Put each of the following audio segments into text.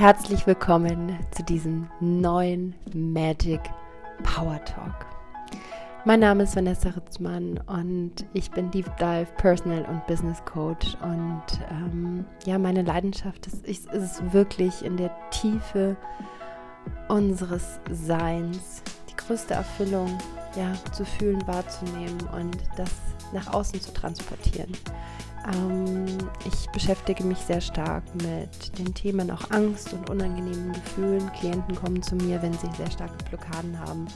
Herzlich willkommen zu diesem neuen Magic Power Talk. Mein Name ist Vanessa Ritzmann und ich bin Deep Dive Personal und Business Coach. Und ähm, ja, meine Leidenschaft ist, ist, ist wirklich in der Tiefe unseres Seins die größte Erfüllung ja, zu fühlen, wahrzunehmen und das nach außen zu transportieren. Ähm, ich beschäftige mich sehr stark mit den Themen auch Angst und unangenehmen Gefühlen. Klienten kommen zu mir, wenn sie sehr starke Blockaden haben.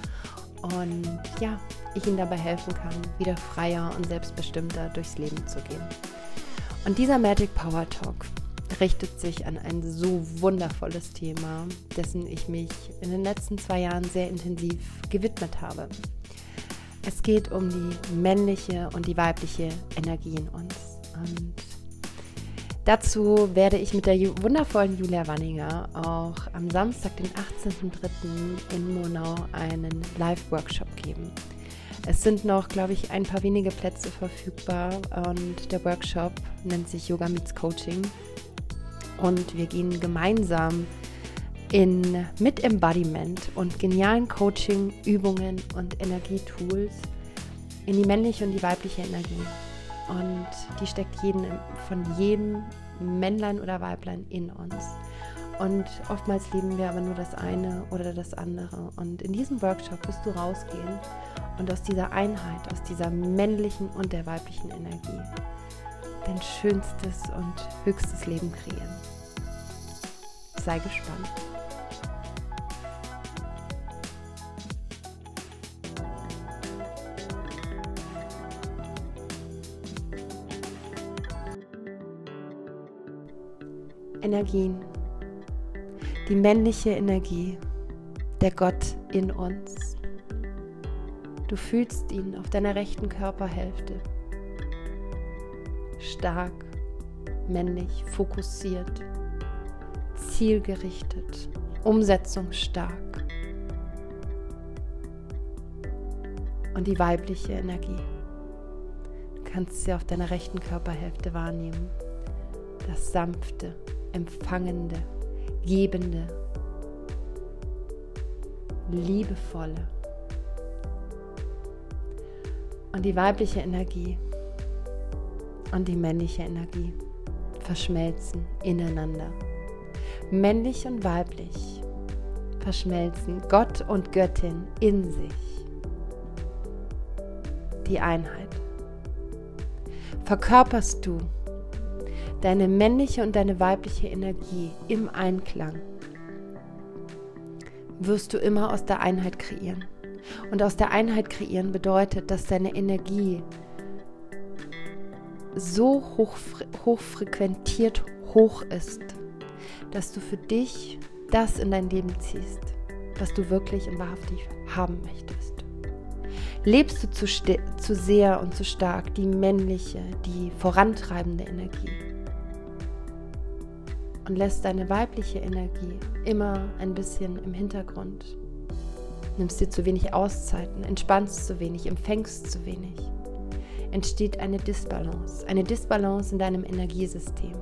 Und ja, ich ihnen dabei helfen kann, wieder freier und selbstbestimmter durchs Leben zu gehen. Und dieser Magic Power Talk richtet sich an ein so wundervolles Thema, dessen ich mich in den letzten zwei Jahren sehr intensiv gewidmet habe. Es geht um die männliche und die weibliche Energie in uns. Und dazu werde ich mit der wundervollen Julia Wanninger auch am Samstag, den 18.03. in Monau einen Live-Workshop geben. Es sind noch, glaube ich, ein paar wenige Plätze verfügbar und der Workshop nennt sich Yoga Meets Coaching. Und wir gehen gemeinsam in, mit Embodiment und genialen Coaching-Übungen und Energietools in die männliche und die weibliche Energie und die steckt jeden, von jedem Männlein oder Weiblein in uns. Und oftmals lieben wir aber nur das eine oder das andere. Und in diesem Workshop wirst du rausgehen und aus dieser Einheit, aus dieser männlichen und der weiblichen Energie dein schönstes und höchstes Leben kreieren. Sei gespannt. Energien. Die männliche Energie, der Gott in uns. Du fühlst ihn auf deiner rechten Körperhälfte. Stark, männlich, fokussiert, zielgerichtet, umsetzungsstark. Und die weibliche Energie. Du kannst sie auf deiner rechten Körperhälfte wahrnehmen. Das sanfte, empfangende, gebende, liebevolle. Und die weibliche Energie und die männliche Energie verschmelzen ineinander. Männlich und weiblich verschmelzen Gott und Göttin in sich. Die Einheit. Verkörperst du deine männliche und deine weibliche Energie im Einklang, wirst du immer aus der Einheit kreieren. Und aus der Einheit kreieren bedeutet, dass deine Energie so hoch, hochfrequentiert hoch ist, dass du für dich das in dein Leben ziehst, was du wirklich und wahrhaftig haben möchtest. Lebst du zu, zu sehr und zu stark die männliche, die vorantreibende Energie, und lässt deine weibliche Energie immer ein bisschen im Hintergrund. Nimmst dir zu wenig Auszeiten, entspannst zu wenig, empfängst zu wenig. Entsteht eine Disbalance, eine Disbalance in deinem Energiesystem.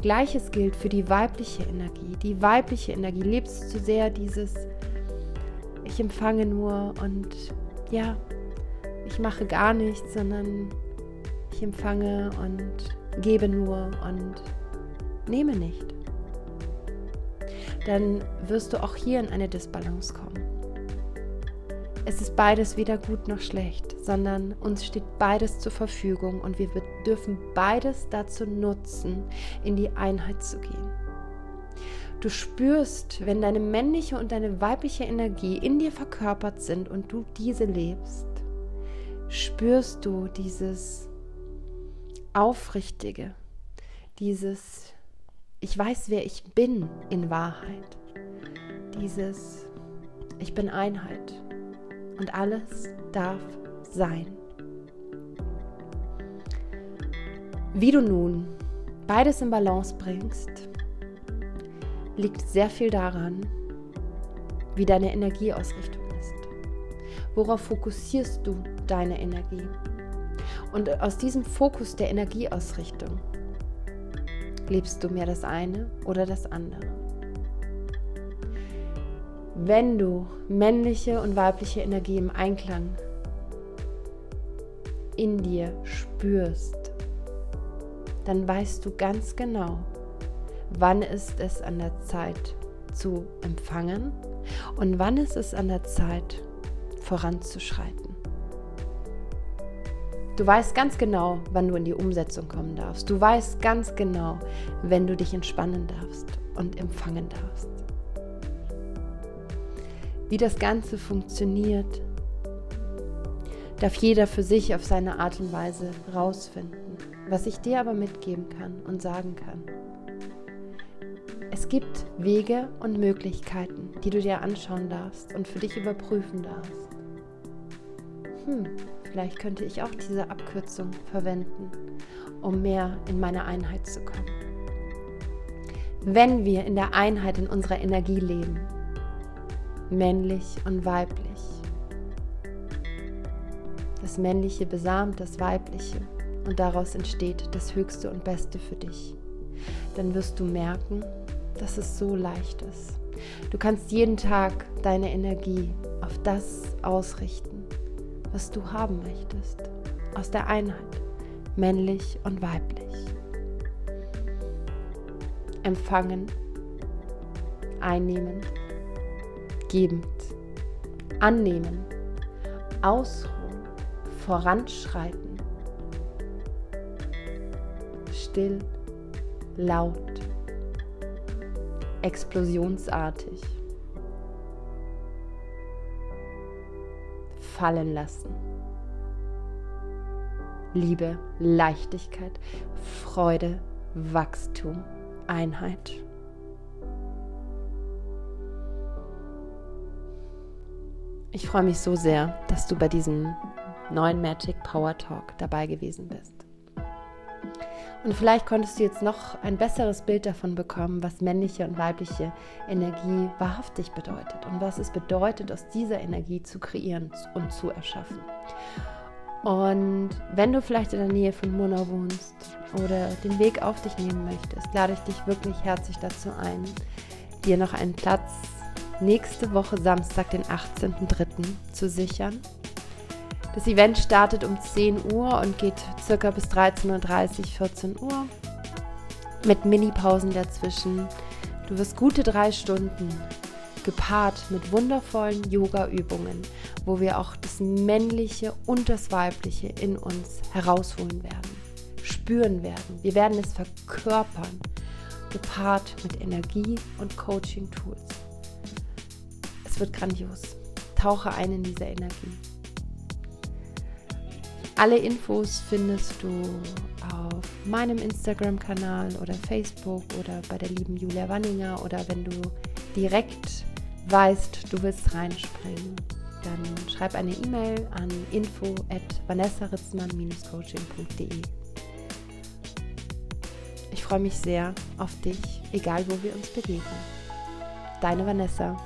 Gleiches gilt für die weibliche Energie. Die weibliche Energie lebst zu sehr dieses ich empfange nur und ja, ich mache gar nichts, sondern ich empfange und gebe nur und nehme nicht, dann wirst du auch hier in eine Disbalance kommen. Es ist beides weder gut noch schlecht, sondern uns steht beides zur Verfügung und wir dürfen beides dazu nutzen, in die Einheit zu gehen. Du spürst, wenn deine männliche und deine weibliche Energie in dir verkörpert sind und du diese lebst, spürst du dieses Aufrichtige, dieses ich weiß, wer ich bin in Wahrheit. Dieses, ich bin Einheit und alles darf sein. Wie du nun beides in Balance bringst, liegt sehr viel daran, wie deine Energieausrichtung ist. Worauf fokussierst du deine Energie? Und aus diesem Fokus der Energieausrichtung Liebst du mehr das eine oder das andere? Wenn du männliche und weibliche Energie im Einklang in dir spürst, dann weißt du ganz genau, wann ist es an der Zeit zu empfangen und wann ist es an der Zeit voranzuschreiten. Du weißt ganz genau, wann du in die Umsetzung kommen darfst. Du weißt ganz genau, wenn du dich entspannen darfst und empfangen darfst. Wie das Ganze funktioniert, darf jeder für sich auf seine Art und Weise rausfinden. Was ich dir aber mitgeben kann und sagen kann. Es gibt Wege und Möglichkeiten, die du dir anschauen darfst und für dich überprüfen darfst. Hm, vielleicht könnte ich auch diese Abkürzung verwenden, um mehr in meine Einheit zu kommen. Wenn wir in der Einheit in unserer Energie leben, männlich und weiblich, das Männliche besamt das Weibliche und daraus entsteht das Höchste und Beste für dich. Dann wirst du merken, dass es so leicht ist. Du kannst jeden Tag deine Energie auf das ausrichten, was du haben möchtest. Aus der Einheit, männlich und weiblich. Empfangen, einnehmend, gebend, annehmen, ausruhen voranschreiten. Still, laut, explosionsartig. Fallen lassen. Liebe, Leichtigkeit, Freude, Wachstum, Einheit. Ich freue mich so sehr, dass du bei diesem neuen Magic Power Talk dabei gewesen bist. Und vielleicht konntest du jetzt noch ein besseres Bild davon bekommen, was männliche und weibliche Energie wahrhaftig bedeutet und was es bedeutet, aus dieser Energie zu kreieren und zu erschaffen. Und wenn du vielleicht in der Nähe von Murnau wohnst oder den Weg auf dich nehmen möchtest, lade ich dich wirklich herzlich dazu ein, dir noch einen Platz nächste Woche Samstag, den 18.03. zu sichern. Das Event startet um 10 Uhr und geht circa bis 13.30 Uhr, 14 Uhr mit Mini-Pausen dazwischen. Du wirst gute drei Stunden gepaart mit wundervollen Yoga-Übungen, wo wir auch das Männliche und das Weibliche in uns herausholen werden, spüren werden. Wir werden es verkörpern, gepaart mit Energie und Coaching-Tools wird grandios. Tauche ein in diese Energie. Alle Infos findest du auf meinem Instagram-Kanal oder Facebook oder bei der lieben Julia Wanninger oder wenn du direkt weißt, du willst reinspringen, dann schreib eine E-Mail an info at vanessaritzmann-coaching.de. Ich freue mich sehr auf dich, egal wo wir uns begegnen. Deine Vanessa.